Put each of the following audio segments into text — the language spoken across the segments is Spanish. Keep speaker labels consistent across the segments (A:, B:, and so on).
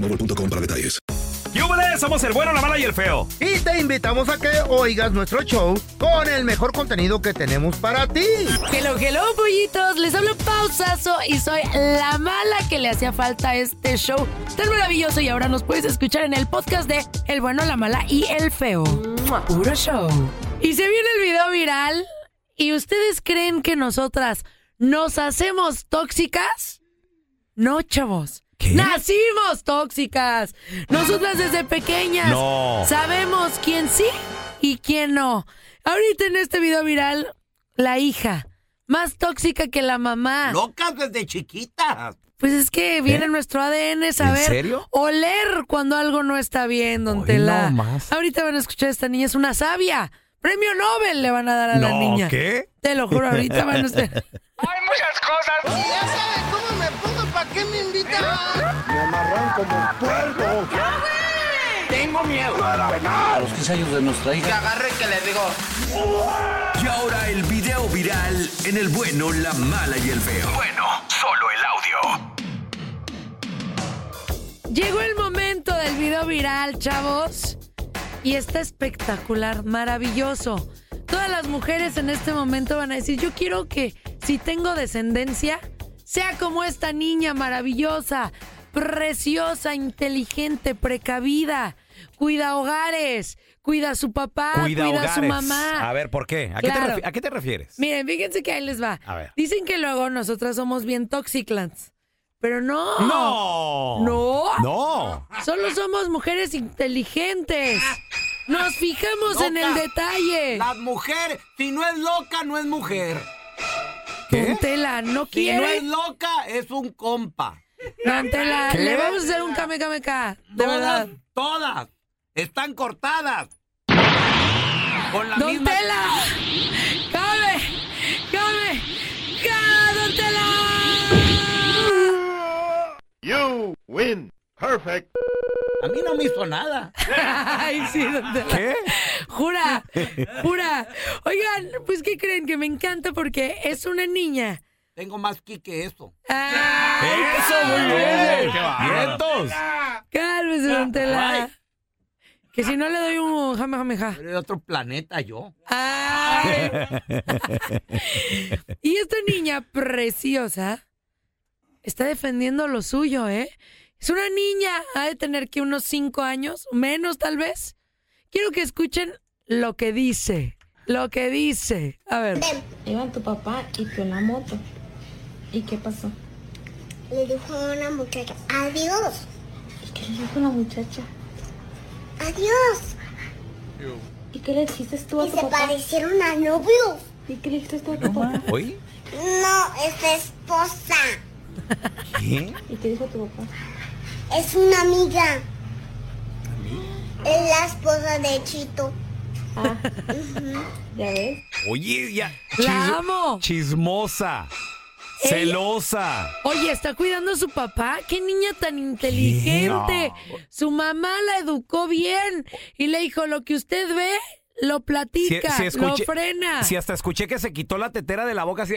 A: boostmobile.com para detalles.
B: ¡Yúbales! Somos el bueno, la mala y el feo.
C: Y te invitamos a que oigas nuestro show con el mejor contenido que tenemos para ti.
D: Hello, hello, pollitos. Les hablo pausazo y soy la mala que le hacía falta a este show tan maravilloso. Y ahora nos puedes escuchar en el podcast de El bueno, la mala y el feo. Puro show. Y se viene el video viral. ¿Y ustedes creen que nosotras nos hacemos tóxicas? No, chavos. Nacimos tóxicas. Nosotras desde pequeñas
B: No.
D: sabemos quién sí y quién no. Ahorita en este video viral, la hija, más tóxica que la mamá.
E: Locas desde chiquitas.
D: Pues es que viene en nuestro ADN saber
E: serio?
D: oler cuando algo no está bien, don
B: Hoy
D: Tela.
B: no más.
D: Ahorita van a escuchar a esta niña, es una sabia. Premio Nobel le van a dar a la
B: No,
D: niña.
B: ¿qué?
D: Te lo juro, ahorita van a estar.
F: Hay muchas cosas.
C: Ya sabes qué me invitan? Me amarran como puerco.
F: Tengo miedo.
G: A los 15 años de nuestra
F: Que
G: hija.
F: agarre que le digo.
A: Y ahora el video viral en el bueno, la mala y el feo.
H: Bueno, solo el audio.
D: Llegó el momento del video viral, chavos. Y está espectacular, maravilloso. Todas las mujeres en este momento van a decir, yo quiero que si tengo descendencia, sea como esta niña maravillosa, preciosa, inteligente, precavida, cuida hogares, cuida a su papá, cuida,
B: Cuida
D: a su mamá.
B: A ver, ¿por qué? ¿A, qué te
D: Claro.
B: refi- a qué te refieres?
D: Miren, fíjense que ahí les va.
B: A ver.
D: Dicen que luego nosotras somos bien toxiclans. Pero no.
B: ¡No!
D: No.
B: ¡No!
D: Solo somos mujeres inteligentes. Nos fijamos en el detalle.
E: Las mujeres, si no es loca, no es mujer.
D: Don Tela, no
E: Si no es
D: quiere.
E: loca, es un compa.
D: Don Tela,
E: ¿Qué?
D: le vamos a hacer un kame kame ka, De
E: todas,
D: verdad.
E: todas están cortadas. Con la
D: Don
E: misma.
D: Tela. ¡Cabe! ¡Cabe! ¡Ca, Don Tela!
I: You win. Perfect.
E: A mí no me hizo nada.
D: Ay, sí, don Tela.
B: ¿Qué?
D: Jura, jura. Oigan, pues, ¿qué creen? Que me encanta porque es una niña.
E: Tengo más ki que eso.
D: Ay,
B: ¡Eso, muy bien! ¡Vientos!
D: Cálmese, don Tela. Que si no le doy un jame jame ja.
E: Pero de otro planeta yo.
D: Ay. Y esta niña preciosa está defendiendo lo suyo, ¿eh? Es una niña, ha de tener que unos cinco años, menos tal vez. Quiero que escuchen lo que dice. Lo que dice. A ver.
J: Iba tu papá y tú en la moto. ¿Y qué pasó?
K: Le dijo a una muchacha, adiós,
J: ¿Y qué le dijo la muchacha?
K: adiós.
J: ¿Y qué le dijiste tú a
K: Y
J: tu
K: se
J: papá?
K: parecieron a novios.
J: ¿Y qué le dijiste tú a tu papá?
B: ¿Oí?
K: No, es esposa.
B: ¿Qué?
J: ¿Y qué dijo tu papá?
K: Es una amiga. Es la esposa de Chito.
J: ¿Ya ves?
B: Oye, ya.
D: La amo.
B: Chismosa.
D: Ella-
B: Celosa.
D: Oye, ¿está cuidando a su papá? ¡Qué niña tan inteligente! Su mamá la educó bien y le dijo, lo que usted ve, lo platica, lo frena.
B: Si hasta escuché que se quitó la tetera de la boca así.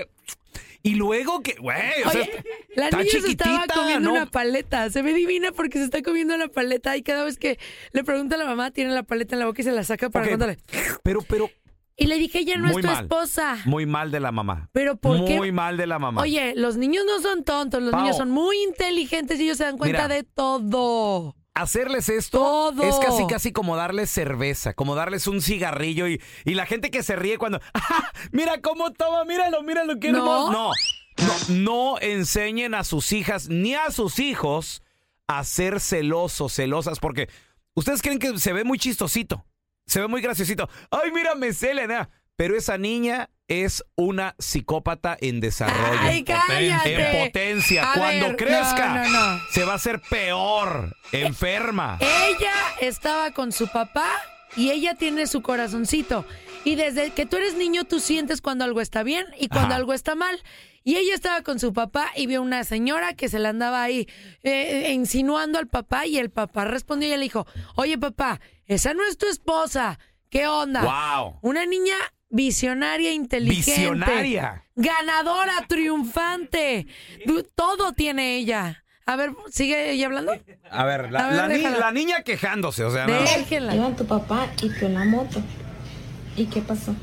B: Y luego que, güey, o sea,
D: Oye, la
B: está
D: niña se estaba comiendo
B: ¿no?
D: una paleta. Se ve divina porque se está comiendo la paleta y cada vez que le pregunta a la mamá, tiene la paleta en la boca y se la saca para
B: Ok,
D: contarle.
B: Pero, pero,
D: Y le dije, ella no
B: Muy
D: es tu
B: mal.
D: esposa.
B: muy mal de la mamá.
D: Pero ¿por qué?
B: Muy mal de la mamá.
D: Oye, los niños no son tontos, los
B: Pao.
D: niños son muy inteligentes y ellos se dan cuenta
B: Mira.
D: de todo.
B: Hacerles esto
D: Todo.
B: es casi casi como darles cerveza, como darles un cigarrillo y, y la gente que se ríe cuando, "Ah, mira cómo toma, míralo, míralo, qué
D: No.
B: hermoso. No, no, no enseñen a sus hijas ni a sus hijos a ser celosos, celosas, porque ustedes creen que se ve muy chistosito, se ve muy graciosito. Ay, mira, me cela, nada. Pero esa niña es una psicópata en desarrollo.
D: Ay, cállate.
B: En potencia.
D: A
B: Cuando
D: ver,
B: crezca,
D: no, no, no.
B: se va a hacer peor, enferma.
D: Ella estaba con su papá y ella tiene su corazoncito. Y desde que tú eres niño, tú sientes cuando algo está bien y cuando
B: Ajá.
D: algo está mal. Y ella estaba con su papá y vio una señora que se le andaba ahí eh, insinuando al papá y el papá respondió y le dijo, oye papá, esa no es tu esposa. ¿Qué onda?
B: Wow.
D: Una niña visionaria, inteligente.
B: Visionaria.
D: Ganadora, triunfante. Todo tiene ella. A ver, ¿sigue ella hablando?
B: A ver, la,
D: A ver,
B: la ni-
D: déjala.
B: la niña quejándose, o sea, no.
D: Déjela.
J: Iba tu papá y tú en la moto. ¿Y qué pasó?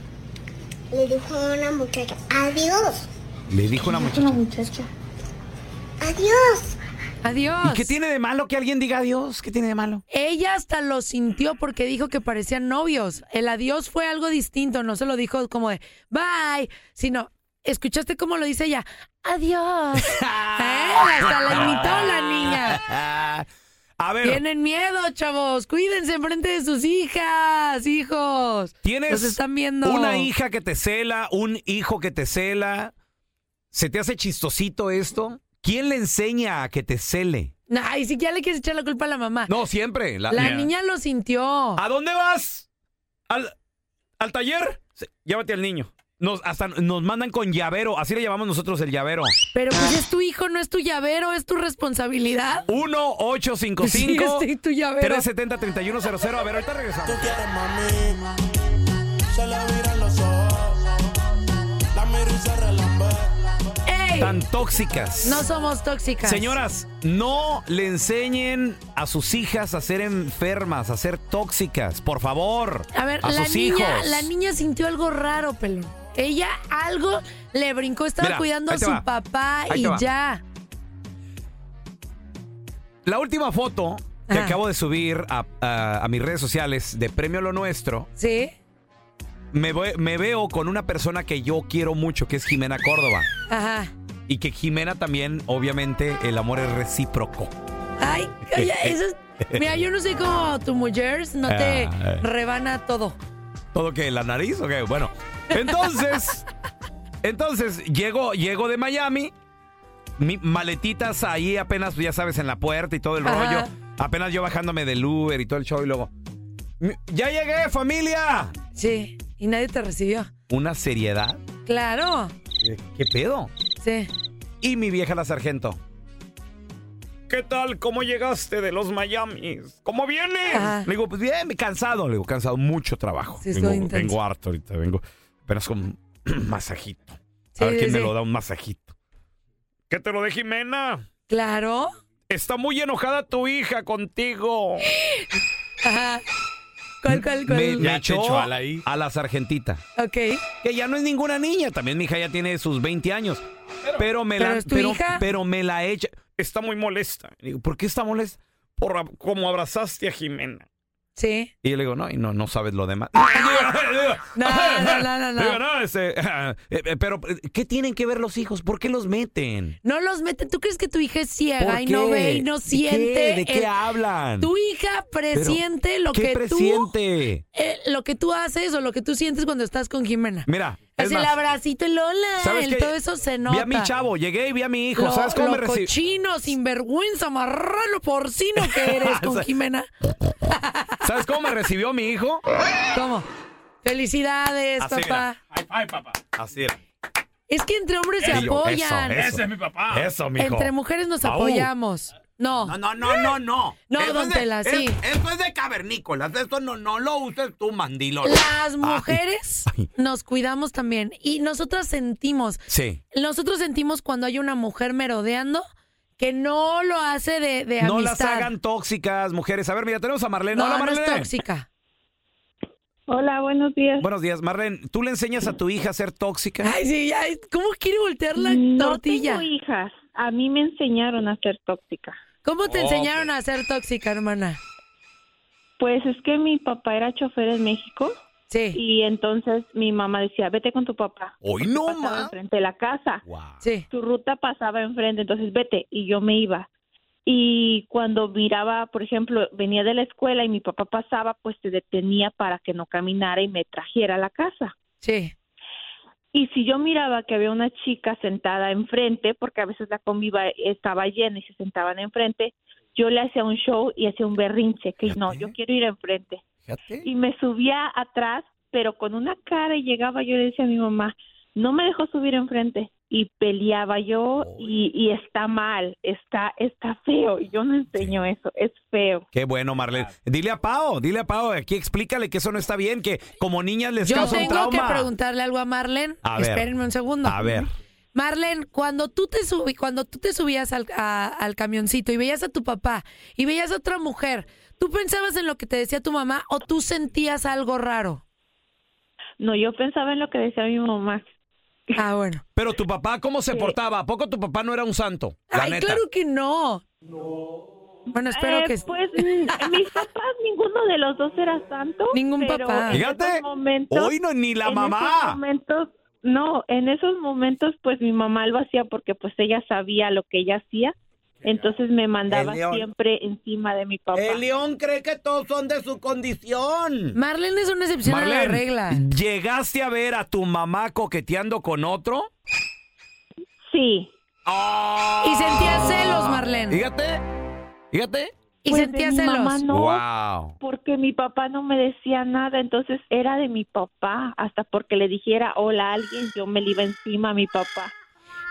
K: Le dijo a una muchacha, adiós,
B: Le dijo una
J: Una
B: muchacha.
K: adiós.
D: Adiós.
B: ¿Y qué tiene de malo que alguien diga adiós? ¿Qué tiene de malo?
D: Ella hasta lo sintió porque dijo que parecían novios. El adiós fue algo distinto, no se lo dijo como de bye, sino, ¿escuchaste cómo lo dice ella? Adiós. ¿Eh? Hasta la imitó la niña.
B: A ver,
D: Tienen miedo, chavos. Cuídense enfrente de sus hijas, hijos.
B: tienes
D: Los están viendo.
B: una hija que te cela, un hijo que te cela. ¿Se te hace chistosito esto? ¿Quién le enseña a que te cele?
D: Ay, si ya le quieres echar la culpa a la mamá.
B: No, siempre. La,
D: la niña lo sintió.
B: ¿A dónde vas? ¿Al, al taller? Sí, Llévate al niño. Nos, hasta nos mandan con llavero. Así le llamamos nosotros el llavero.
D: Pero pues es tu hijo, no es tu llavero, es tu responsabilidad.
B: 1-855.
D: Sí, es tu llavero.
B: 370-3100. A ver, ahorita regresamos.
L: Se le viran
B: Tan tóxicas.
D: No somos tóxicas.
B: Señoras, no le enseñen a sus hijas a ser enfermas, a ser tóxicas, por favor.
D: A ver,
B: a
D: la
B: sus
D: niña,
B: hijos.
D: la niña sintió algo raro, pelón. Ella algo le brincó, estaba
B: Mira,
D: cuidando a su
B: va.
D: papá
B: Ahí
D: y ya.
B: La última foto que
D: Ajá.
B: acabo de subir a, a- a mis redes sociales de Premio Lo Nuestro,
D: ¿Sí?
B: me, voy- me veo con una persona que yo quiero mucho, que es Jimena Córdoba.
D: Ajá.
B: Y que Jimena también, obviamente, el amor es recíproco.
D: Ay, oye, eso es... Mira, yo no sé cómo tu mujer no te
B: Ah.
D: rebana todo.
B: ¿Todo que ¿La nariz? Ok, bueno. Entonces, entonces, llego, llego de Miami, mi, maletitas ahí apenas, ya sabes, en la puerta y todo el
D: Ajá.
B: rollo. Apenas yo bajándome del Uber y todo el show y luego, "Mi- ¡ya llegué, familia!
D: Sí, y nadie te recibió.
B: Una seriedad.
D: Claro.
B: ¿Qué, qué pedo?
D: Sí.
B: Y mi vieja la sargento. ¿Qué tal? ¿Cómo llegaste de los Miami? ¿Cómo vienes?
D: Ajá.
B: Le digo, pues bien, cansado. Le digo, cansado, mucho trabajo.
D: Sí,
B: vengo,
D: intenso.
B: vengo harto ahorita, vengo apenas con un masajito.
D: Sí,
B: A ver quién
D: sí,
B: me lo da un masajito. ¿Qué te lo de Jimena?
D: Claro.
B: Está muy enojada tu hija contigo.
D: Ajá. ¿Cuál, cuál, cuál?
B: Me, me echó
M: echó a la ahí.
B: a la sargentita.
D: Ok.
B: Que ya no es ninguna niña. También mi hija ya tiene sus 20 años. Pero, me
D: ¿Pero
B: la
D: es tu
B: pero,
D: hija?
B: pero me la echa. Está muy molesta. Le digo, ¿por qué está molesta? Por ab- como abrazaste a Jimena.
D: Sí.
B: Y yo le digo, no, y no, no sabes lo demás.
D: No, no, no, no, no.
B: Digo, no, este, eh, eh, pero, ¿qué tienen que ver los hijos? ¿Por qué los meten?
D: No los meten. ¿Tú crees que tu hija es ciega
B: ¿Por
D: y no ve y no
B: ¿De qué?
D: siente?
B: ¿De qué
D: el-
B: hablan?
D: Tu hija presiente lo
B: ¿Qué
D: que tú
B: presiente?
D: eh, lo que tú haces o lo que tú sientes cuando estás con Jimena.
B: Mira, es
D: el
B: más,
D: abracito, el hola,
B: ¿sabes
D: el todo eso se nota.
B: vi a mi chavo, llegué y vi a mi hijo.
D: Lo,
B: ¿Sabes cómo
D: lo
B: me recibió?
D: cochino, sinvergüenza, marrano, porcino que eres con Jimena.
B: ¿Sabes cómo me recibió mi hijo?
D: ¿Cómo? Felicidades,
B: Así
D: papá.
M: Ay, ay, papá.
B: Así era.
D: Es que entre hombres se
B: yo,
D: apoyan.
B: eso,
M: Ese es mi papá.
B: Eso, mijo.
D: Entre mujeres nos apoyamos. No.
E: No, no, no, no, no.
D: No,
E: Eso
D: don
E: es de-
D: Tela,
E: es-
D: sí.
E: Eso es de cavernícolas. Eso no, no lo uses tú, mandilón.
D: Las mujeres nos cuidamos también y nosotras sentimos,
B: Sí.
D: nosotros sentimos cuando hay una mujer merodeando que no lo hace de, de
B: No las
D: amistad.
B: hagan tóxicas, mujeres. A ver, mira, tenemos a Marlene.
D: No,
B: Hola,
D: no es
B: Marlene.
D: tóxica.
M: Hola, buenos días.
B: Buenos días, Marlene. ¿Tú le enseñas a tu hija a ser tóxica?
D: Ay, sí, ay, ¿cómo quiere voltear la
M: no
D: tortilla?
M: tengo hijas. A mí me enseñaron a ser tóxica.
D: ¿Cómo te
M: Oh,
D: enseñaron a ser tóxica, hermana?
M: Pues es que mi papá era chofer en México.
D: Sí.
M: Y entonces mi mamá decía, vete con tu papá.
B: Hoy no,
M: Pasaba enfrente de la casa.
D: Sí.
M: Su ruta pasaba enfrente, entonces vete. Y yo me iba. Y cuando miraba, por ejemplo, venía de la escuela y mi papá pasaba, pues se detenía para que no caminara y me trajera a la casa.
D: Sí.
M: Y si yo miraba que había una chica sentada enfrente, porque a veces la conviva estaba llena y se sentaban enfrente, yo le hacía un show y hacía un berrinche, que no, yo quiero ir enfrente. Y me subía atrás, pero con una cara y llegaba yo y le decía a mi mamá, no me dejó subir enfrente. Y peleaba yo y, y está mal, está, está feo. Y yo no enseño eso, es feo.
B: Qué bueno, Marlene. Dile a Pao, dile a Pao, aquí explícale que eso no está bien, que como niñas les
D: Yo
B: causa un
D: tengo que
B: trauma.
D: preguntarle algo a Marlene.
B: A ver.
D: Espérenme un segundo.
B: A ver.
D: Marlene, cuando tú te subí, cuando tú te subías al, a- al camioncito y veías a tu papá y veías a otra mujer, ¿tú pensabas en lo que te decía tu mamá o tú sentías algo raro?
M: No, yo pensaba en lo que decía mi mamá.
D: Ah, bueno.
B: Pero tu papá, ¿cómo se portaba? ¿A poco tu papá no era un santo? La
D: Ay,
B: neta.
D: claro que no. Bueno, espero
M: Eh,
D: que
M: Pues mm, mis papás, ninguno de los dos era santo.
D: Ningún
M: pero
D: papá.
M: en
B: Fíjate,
M: esos momentos-
B: hoy no ni la
M: en
B: mamá.
M: esos momentos, no, en esos momentos, pues mi mamá lo hacía porque pues ella sabía lo que ella hacía. Entonces me mandaba siempre encima de mi papá.
E: El león cree que todos son de su condición.
D: Marlene es una excepción a la regla.
B: ¿llegaste a ver a tu mamá coqueteando con otro?
M: Sí.
D: Y sentía celos, Marlene.
B: Fíjate, fíjate.
D: Y
M: Pues
D: sentía celos.
M: mamá no,
B: Wow.
M: porque mi papá no me decía nada, entonces era de mi papá, hasta porque le dijera hola a alguien, yo me le iba encima a mi papá.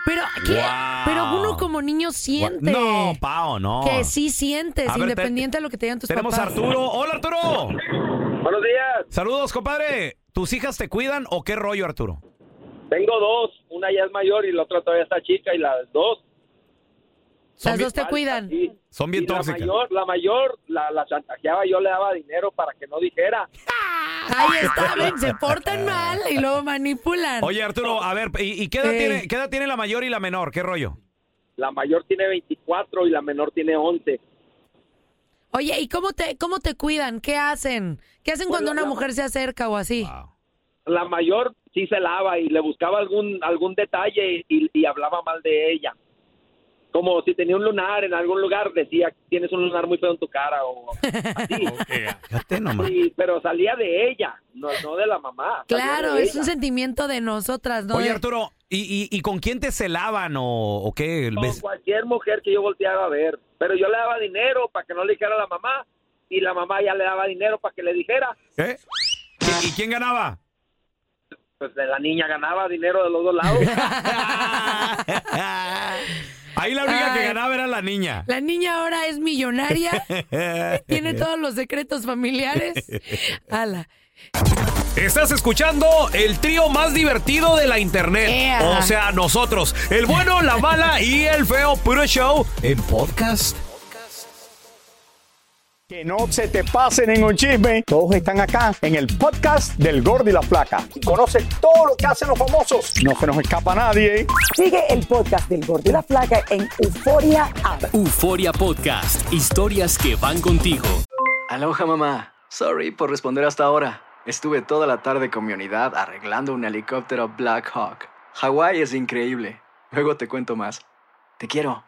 D: Pero, ¿qué?
B: Wow.
D: Pero uno como niño siente.
B: No, Pao, no.
D: Que sí sientes,
B: te-
D: independiente de lo que te digan tus
B: Tenemos a
D: papás.
B: Arturo. Hola, Arturo.
N: Buenos días.
B: Saludos, compadre. ¿Tus hijas te cuidan o qué rollo, Arturo?
N: Tengo dos, una ya es mayor y la otra todavía está chica y las dos.
D: Las dos te cuidan.
N: Sí.
B: Son bien
N: Y la
B: tóxicas.
N: mayor, la mayor la, la chantajeaba, yo le daba dinero para que no dijera.
D: Ahí está, ven, se portan mal y luego manipulan.
B: Oye, Arturo, a ver, ¿y, y qué, edad tiene, qué edad tiene la mayor y la menor? ¿Qué rollo?
N: La mayor tiene 24 y la menor tiene 11.
D: Oye, ¿y cómo te, cómo te cuidan? ¿Qué hacen? ¿Qué hacen cuando una mujer se acerca o así?
N: La mayor sí se lava y le buscaba algún algún detalle y, y hablaba mal de ella. Como si tenía un lunar en algún lugar, decía, tienes un lunar muy feo en tu cara o así.
B: Fíjate nomás.
N: Sí, pero salía de ella, no, no de la mamá.
D: Claro, es
N: ella.
D: un sentimiento de nosotras, ¿no?
B: Oye,
D: De-
B: Arturo, ¿y, y, y con quién te celaban o, o qué?
N: Con
B: ¿Ves?
N: cualquier mujer que yo volteaba a ver. Pero yo le daba dinero para que no le dijera a la mamá y la mamá ya le daba dinero para que le dijera.
B: ¿Eh? ¿Y, y quién ganaba?
N: Pues de la niña ganaba dinero de los dos lados.
B: Ahí la única que ganaba era la niña.
D: La niña ahora es millonaria, tiene todos los secretos familiares. Ala.
B: Estás escuchando el trío más divertido de la internet. O sea, nosotros, el bueno, la mala y el feo puro show en podcast.
O: Que no se te pase ningún chisme. Todos están acá en el podcast del Gordi y la Flaca. Y conoce todo lo que hacen los famosos. No se nos escapa nadie.
P: Sigue el podcast del Gordo y la Flaca en Euforia App.
Q: Euforia Podcast, historias que van contigo.
R: Aloha mamá. Sorry por responder hasta ahora. Estuve toda la tarde con mi unidad arreglando un helicóptero Black Hawk. Hawái es increíble. Luego te cuento más. Te quiero.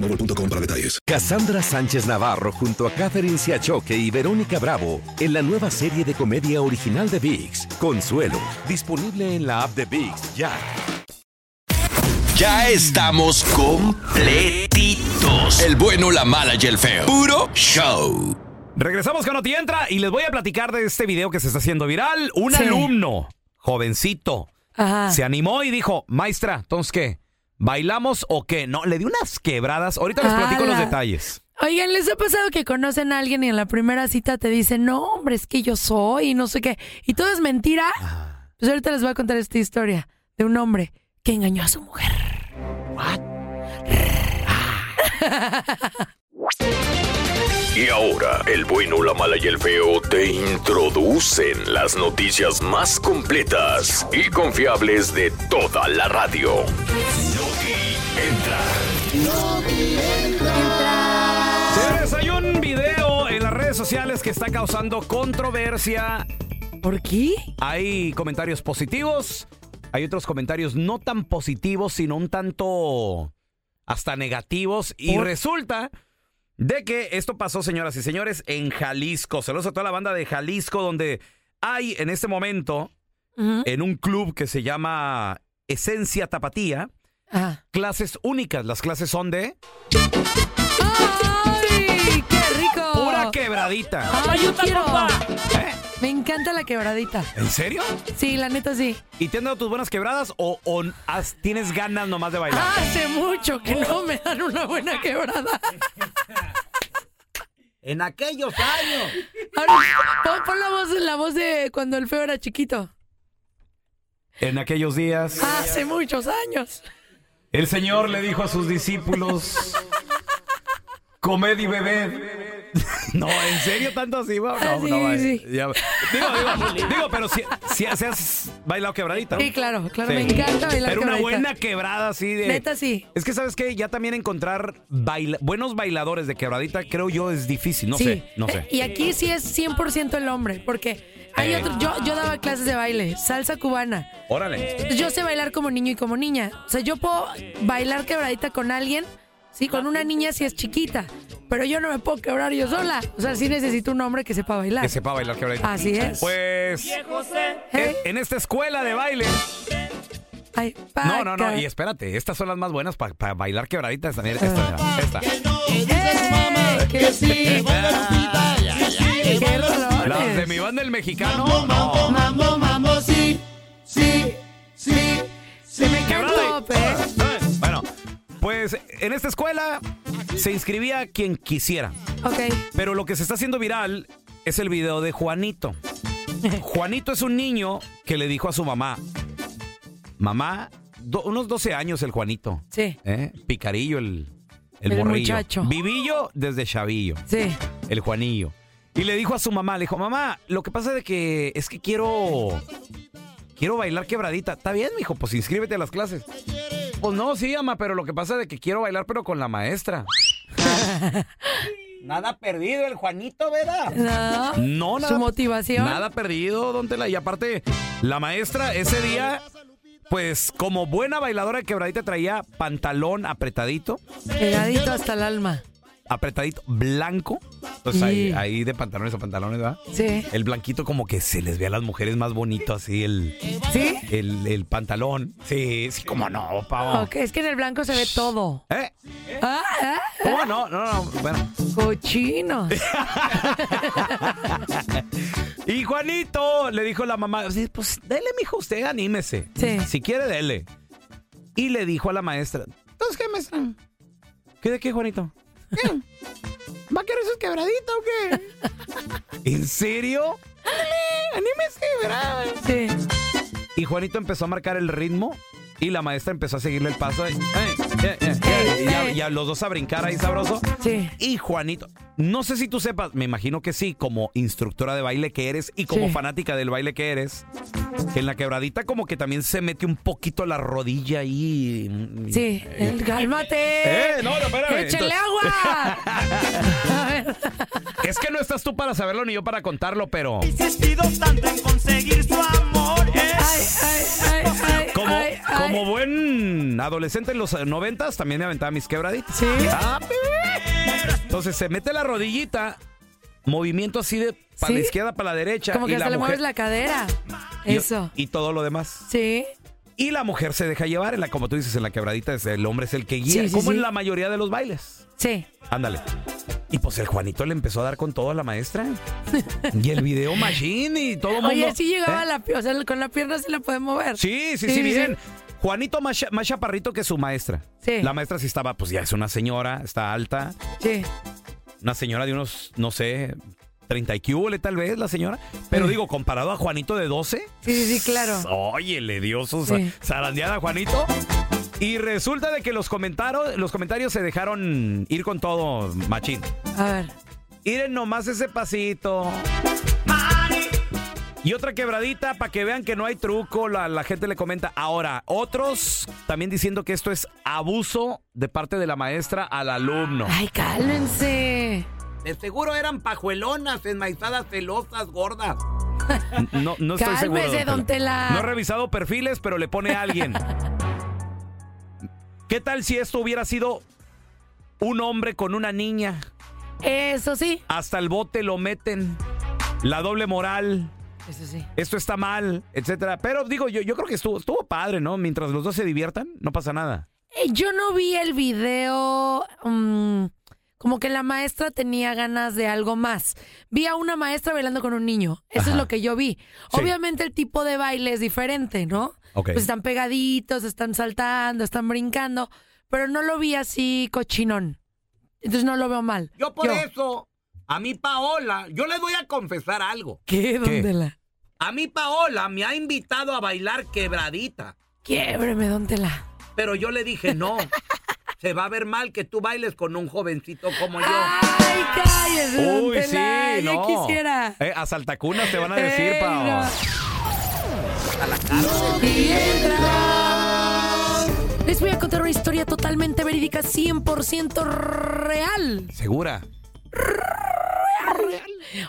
A: boostmobile.com para detalles.
S: Cassandra Sánchez Navarro junto a Catherine Siachoque y Verónica Bravo en la nueva serie de comedia original de VIX, Consuelo, disponible en la app de VIX ya.
T: Ya estamos completitos. El bueno, la mala y el feo. Puro show.
B: Regresamos con Noti Entra y les voy a platicar de este video que se está haciendo viral. Un
D: Sí.
B: alumno, jovencito,
D: Ajá.
B: se animó y dijo, maestra, entonces qué, ¿bailamos o qué? No, le di unas quebradas. Ahorita les platico los detalles.
D: Oigan, ¿les ha pasado que conocen a alguien y en la primera cita te dicen, no, hombre, es que yo soy y no sé qué? Y todo es mentira. Pues ahorita les voy a contar esta historia de un hombre que engañó a su mujer.
T: Y ahora, el bueno, la mala y el feo te introducen las noticias más completas y confiables de toda la radio.
B: Señores, hay un video en las redes sociales que está causando controversia.
D: ¿Por qué?
B: Hay comentarios positivos, hay otros comentarios no tan positivos, sino un tanto hasta negativos. Y
D: ¿Por?
B: resulta de que esto pasó, señoras y señores, en Jalisco. Saludos a toda la banda de Jalisco, donde hay en este momento, en un club que se llama Esencia Tapatía, clases únicas. Las clases son de
D: ¡Ay, qué rico!
B: pura quebradita.
D: ¡Ay, yo quiero! Me encanta la quebradita.
B: ¿En serio?
D: Sí, la neta sí.
B: ¿Y te han dado tus buenas quebradas o, o has- tienes ganas nomás de bailar?
D: Hace mucho que no me dan una buena quebrada.
E: En aquellos años.
D: Ahora, pon, pon la voz, la voz de cuando el feo era chiquito.
B: En aquellos días,
D: Hace muchos años.
B: el Señor le dijo a sus discípulos, comed y bebed. No, ¿en serio tanto así, va? No,
D: Ah, sí,
B: no, va,
D: sí.
B: ya. Digo, digo, digo, pero si, si, si has bailado quebradita.
D: Sí, claro, claro,
B: Sí.
D: me encanta bailar
B: Pero una
D: quebradita.
B: buena quebrada así de...
D: Neta sí.
B: Es que, ¿sabes qué? Ya también encontrar baila- buenos bailadores de quebradita, creo yo, es difícil. No
D: Sí.
B: sé, no sé.
D: Y aquí sí es 100% el hombre, porque hay
B: Eh.
D: otro, yo, yo daba clases de baile, salsa cubana.
B: Órale.
D: Yo sé bailar como niño y como niña. O sea, yo puedo bailar quebradita con alguien, sí, con una niña si es chiquita. Pero yo no me puedo quebrar yo sola. O sea, sí necesito un hombre que sepa bailar.
B: Que sepa bailar quebradita.
D: Así es.
B: Pues... En, en esta escuela de baile...
D: Ay,
B: No, no, no, y espérate, estas son las más buenas para bailar quebradita. Esta, mira, esta, esta.
D: que sí. Qué rolones.
B: Las de mi banda el mexicano. No.
F: Mambo, mambo, sí, sí, sí.
D: Se me cae ¿eh?
B: Bueno, pues en esta escuela se inscribía quien quisiera.
D: Ok.
B: Pero lo que se está haciendo viral es el video de Juanito. Juanito es un niño que le dijo a su mamá, mamá, do- unos 12 años el Juanito.
D: Sí.
B: ¿eh? Picarillo el, el,
D: El
B: morrillo.
D: muchacho.
B: Vivillo desde chavillo.
D: Sí.
B: El Juanillo. Y le dijo a su mamá, le dijo, mamá, lo que pasa es de que es que quiero quiero bailar quebradita. Está bien, mijo, pues inscríbete a las clases. Pues no, sí, mamá, pero lo que pasa es de que quiero bailar pero con la maestra.
E: Nada perdido el Juanito, ¿verdad?
D: No.
B: No, nada.
D: Su motivación.
B: Nada perdido, don Tela. Y aparte, la maestra ese día, pues como buena bailadora de quebradita traía pantalón apretadito,
D: Pegadito hasta el alma.
B: Apretadito blanco. Entonces ahí, de pantalones a pantalones, ¿verdad?
D: Sí.
B: El blanquito como que se les ve a las mujeres más bonito así el,
D: ¿Sí?
B: el, el pantalón. Sí, sí, como no, pavo.
D: Ok, es que en el blanco se ve todo.
B: ¿Eh?
D: Ah, ah,
B: ¿Cómo no? No, no, bueno.
D: Cochino.
B: Y Juanito le dijo la mamá, pues dele, mijo, usted anímese.
D: Sí.
B: Si quiere, dele. Y le dijo a la maestra, ¿entonces qué, maestra? ¿Qué de qué, Juanito? ¿Qué? ¿Va a querer sus quebraditas o qué? ¿En serio? Ándale, anímese, ¿verdad?
D: Sí.
B: Y Juanito empezó a marcar el ritmo Y la maestra empezó a seguirle el paso. eh, eh, eh, eh, y, a, y a los dos a brincar ahí sabroso.
D: Sí.
B: Y Juanito, no sé si tú sepas, me imagino que sí, como instructora de baile que eres y como
D: Sí.
B: fanática del baile que eres, que en la quebradita como que también se mete un poquito la rodilla ahí.
D: Sí, el- cálmate.
B: Eh, no, no, espérame.
D: ¡Échale agua! A ver.
B: Es que no estás tú para saberlo ni yo para contarlo, pero
F: Insistido tanto en conseguir su amor. Es
B: como,
D: ay, ay.
B: Como buen adolescente en los noventas también me aventaba mis quebraditas.
D: Sí.
B: Ah, Entonces se mete la rodillita, movimiento así de para la izquierda, para la derecha.
D: Como
B: y
D: que
B: la
D: se le
B: mujer-
D: mueves la cadera.
B: y-
D: Eso.
B: Y, todo lo demás.
D: Sí.
B: Y la mujer se deja llevar, en la, como tú dices, en la quebradita el hombre es el que guía,
D: Sí, sí,
B: como en la mayoría de los bailes.
D: Sí.
B: Ándale. Y pues el Juanito le empezó a dar con todo a la maestra. y el video machine y todo el mundo.
D: Oye, sí llegaba
B: ¿Eh?
D: la pierna, o sea, con la pierna sí la puede mover.
B: Sí, sí, sí, bien. Juanito más, cha- más chaparrito que su maestra.
D: Sí.
B: La maestra sí estaba, pues ya es una señora, está alta.
D: Sí.
B: Una señora de unos, no sé, 30 y cúbole tal vez la señora. Pero digo, comparado a Juanito de 12.
D: Sí, sí, sí, claro.
B: Oye, le dio su
D: Sí.
B: zarandeada a Juanito. Y resulta de que los comentarios, los comentarios se dejaron ir con todo, machín.
D: A ver.
B: Miren nomás ese pasito. Y otra quebradita para que vean que no hay truco, la, la gente le comenta. Ahora, otros también diciendo que esto es abuso de parte de la maestra al alumno.
D: Ay, cálmense.
E: De seguro eran pajuelonas, enmaizadas, celosas, gordas.
B: No, no estoy seguro.
D: Cálmese, don Tela.
B: No he revisado perfiles, pero le pone a alguien. ¿Qué tal si esto hubiera sido un hombre con una niña?
D: Eso sí.
B: Hasta el bote lo meten. La doble moral.
D: Eso sí.
B: Esto está mal, etcétera. Pero digo, yo, yo creo que estuvo, estuvo padre, ¿no? Mientras los dos se diviertan, no pasa nada.
D: Eh, Yo no vi el video mm, como que la maestra tenía ganas de algo más. Vi a una maestra bailando con un niño. Eso
B: Ajá.
D: es lo que yo vi.
B: Sí.
D: Obviamente el tipo de baile es diferente, ¿no?
B: Ok.
D: Pues están pegaditos, están saltando, están brincando, pero no lo vi así cochinón. Entonces no lo veo mal.
E: Yo por eso, a mi Paola, yo les voy a confesar algo.
D: ¿Qué? ¿Dónde la?
E: A mi Paola me ha invitado a bailar quebradita.
D: Quiebreme, ¿dónde la?
E: Pero yo le dije, no. Se va a ver mal que tú bailes con un jovencito como yo.
D: ¡Ay, cállese,
B: Uy, sí, no.
D: quisiera.
B: Eh, a saltacunas te van a decir,
D: Ey,
B: Pao.
D: no. Les voy a contar una historia totalmente verídica, 100% real.
B: ¿Segura?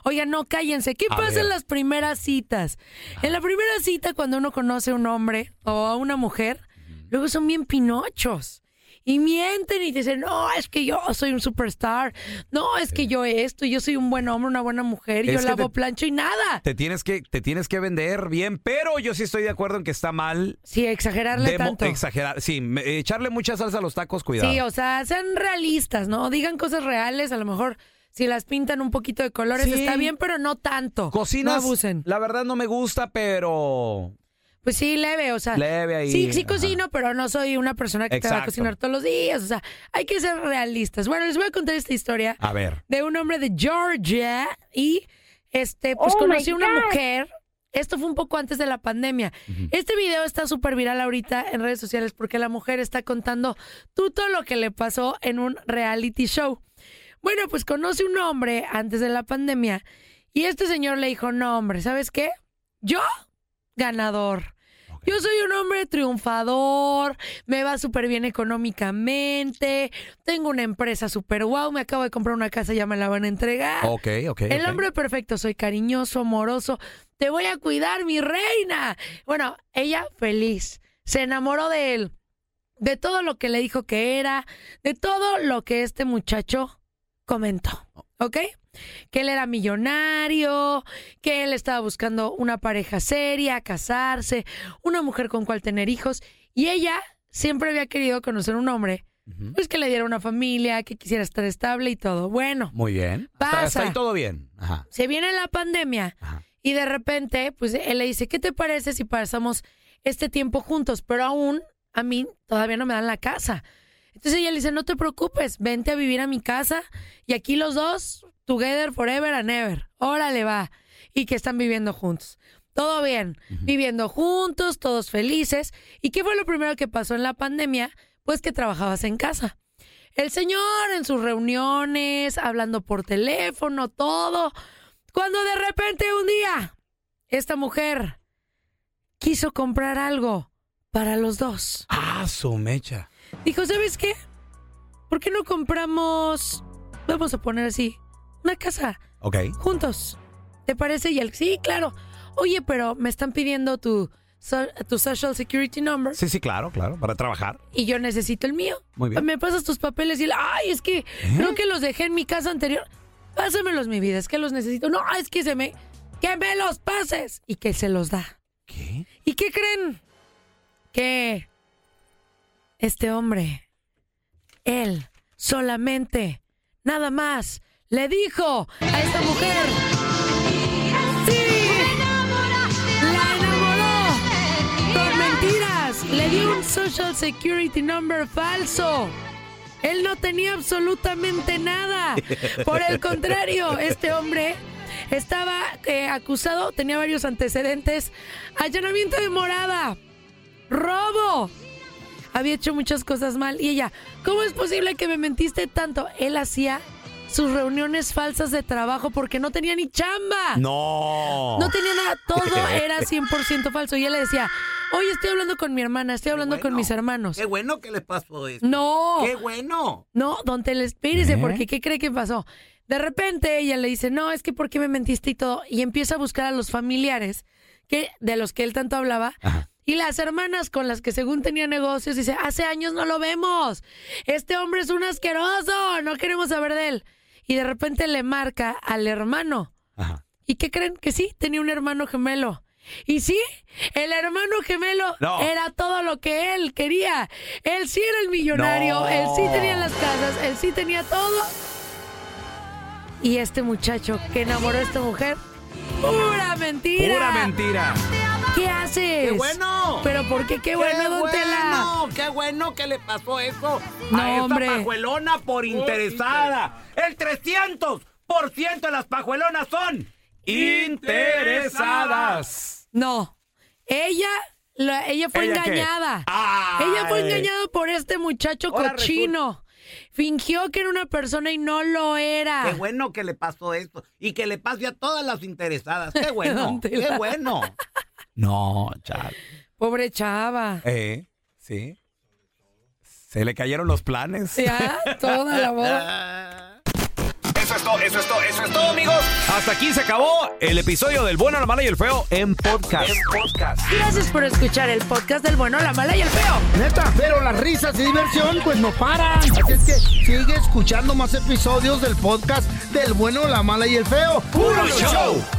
D: Oigan, no, cállense. ¿Qué
B: A
D: pasa
B: ver.
D: en las primeras citas? En la primera cita, cuando uno conoce a un hombre o a una mujer, luego son bien pinochos. Y mienten y dicen, no, es que yo soy un superstar. No, es que yo esto, yo soy un buen hombre, una buena mujer,
B: Es
D: yo lavo
B: te-
D: plancho y nada.
B: Te tienes, que, te tienes que vender bien, pero yo sí estoy de acuerdo en que está mal.
D: Sí, exagerarle
B: demo-
D: tanto.
B: Exagerar, sí, echarle mucha salsa a los tacos, cuidado.
D: Sí, o sea, sean realistas, ¿no? Digan cosas reales, a lo mejor si las pintan un poquito de colores
B: Sí.
D: está bien, pero no tanto.
B: Cocinas,
D: No abusen.
B: la verdad no me gusta, pero
D: Pues sí, leve, o sea.
B: Leve ahí,
D: Sí, sí
B: ajá.
D: cocino, pero no soy una persona que te va a
B: Exacto.
D: cocinar todos los días. O sea, hay que ser realistas. Bueno, les voy a contar esta historia
B: a ver.
D: de un hombre de Georgia y este, pues
K: Oh,
D: conocí a una
K: God.
D: mujer. Esto fue un poco antes de la pandemia. Este video está súper viral ahorita en redes sociales porque la mujer está contando todo lo que le pasó en un reality show. Bueno, pues conoce un hombre antes de la pandemia y este señor le dijo, no hombre, ¿sabes qué? Yo, ganador. Yo soy un hombre triunfador, me va súper bien económicamente, tengo una empresa súper guau, me acabo de comprar una casa, ya me la van a entregar.
B: Ok, ok.
D: El hombre perfecto, soy cariñoso, amoroso, te voy a cuidar, mi reina. Bueno, ella feliz, se enamoró de él, de todo lo que le dijo que era, de todo lo que este muchacho comentó, ¿ok? Que él era millonario, que él estaba buscando una pareja seria, casarse, una mujer con cual tener hijos, y ella siempre había querido conocer un hombre, pues que le diera una familia, que quisiera estar estable y todo. Bueno,
B: Muy bien.
D: Pasa.
B: está ahí todo bien. Ajá.
D: se viene la pandemia y de repente, pues él le dice, ¿qué te parece si pasamos este tiempo juntos? Pero aún a mí todavía no me dan la casa. Entonces ella le dice, no te preocupes, vente a vivir a mi casa y aquí los dos, together forever and ever. Órale, va. Y que están viviendo juntos. todo bien, viviendo juntos, todos felices. ¿Y qué fue lo primero que pasó en la pandemia? Pues que trabajabas en casa. El señor en sus reuniones, hablando por teléfono, todo. Cuando de repente un día, esta mujer quiso comprar algo para los dos.
B: Ah, su mecha.
D: Dijo, ¿sabes qué? ¿Por qué no compramos, vamos a poner así, una casa
B: Ok.
D: juntos? ¿Te parece? Y él, sí, claro. Oye, pero me están pidiendo tu, so- tu Social Security Number
B: Sí, sí, claro, claro. Para trabajar.
D: y yo necesito el mío.
B: Muy bien. ¿Eh?
D: Me pasas tus papeles y él, ay, es que creo que los dejé en mi casa anterior. Pásamelos, mi vida, es que los necesito. No, es que se me... ¡Que me los pases! Y que se los da.
B: ¿Qué?
D: ¿Y qué creen? Que este hombre, él, solamente, nada más, le dijo a esta mujer... ¡Sí! ¡La enamoró! ¡Con mentiras! Le dio un Social Security Number falso. Él no tenía absolutamente nada. Por el contrario, este hombre estaba eh, acusado, tenía varios antecedentes, allanamiento de morada, robo. Había hecho muchas cosas mal. Y ella, ¿cómo es posible que me mentiste tanto? Él hacía sus reuniones falsas de trabajo porque no tenía ni chamba.
B: No.
D: No tenía nada, todo era 100% falso. Y él le decía, oye, estoy hablando con mi hermana, estoy hablando con mis hermanos.
E: Qué bueno que le pasó eso.
D: No.
E: Qué bueno.
D: No, don Tele, espérese,
E: ¿Eh?
D: porque ¿qué cree que pasó? De repente ella le dice, no, es que ¿por qué me mentiste y todo? Y empieza a buscar a los familiares que, de los que él tanto hablaba. Y las hermanas con las que según tenía negocios, dice, hace años no lo vemos. Este hombre es un asqueroso, no queremos saber de él. Y de repente le marca al hermano. ¿Y qué creen? Que sí, tenía un hermano gemelo. Y sí, el hermano gemelo
B: No.
D: era todo lo que él quería. Él sí era el millonario,
B: No.
D: él sí tenía las casas, él sí tenía todo. Y este muchacho que enamoró a esta mujer, pura mentira.
B: Pura mentira.
D: ¿Qué haces?
E: ¡Qué bueno!
D: ¿Pero por qué qué bueno, don Tela?
E: bueno! ¡Qué bueno que le pasó eso
D: No,
E: a esta
D: hombre.
E: pajuelona por interesada! ¡El 300% de las pajuelonas son interesadas!
D: No. Ella, la- ella fue
E: ¿Ella qué?
D: engañada. Ella fue engañada por este muchacho
E: Ahora
D: cochino. Fingió que era una persona y no lo era.
E: ¡Qué bueno que le pasó esto! Y que le pase a todas las interesadas. ¡Qué bueno!
D: Don
E: ¡Qué bueno!
B: No, chal.
D: Pobre chava.
B: Eh, sí. Se le cayeron los planes.
D: Ya, toda la boda.
B: Eso es todo, eso es todo, eso es todo, amigos. Hasta aquí se acabó el episodio del bueno, la mala y el feo en podcast.
D: Gracias por escuchar el podcast del bueno, la mala y el feo.
U: Neta, pero las risas y diversión pues no paran. Así es que sigue escuchando más episodios del podcast del bueno, la mala y el feo.
F: ¡Puro show!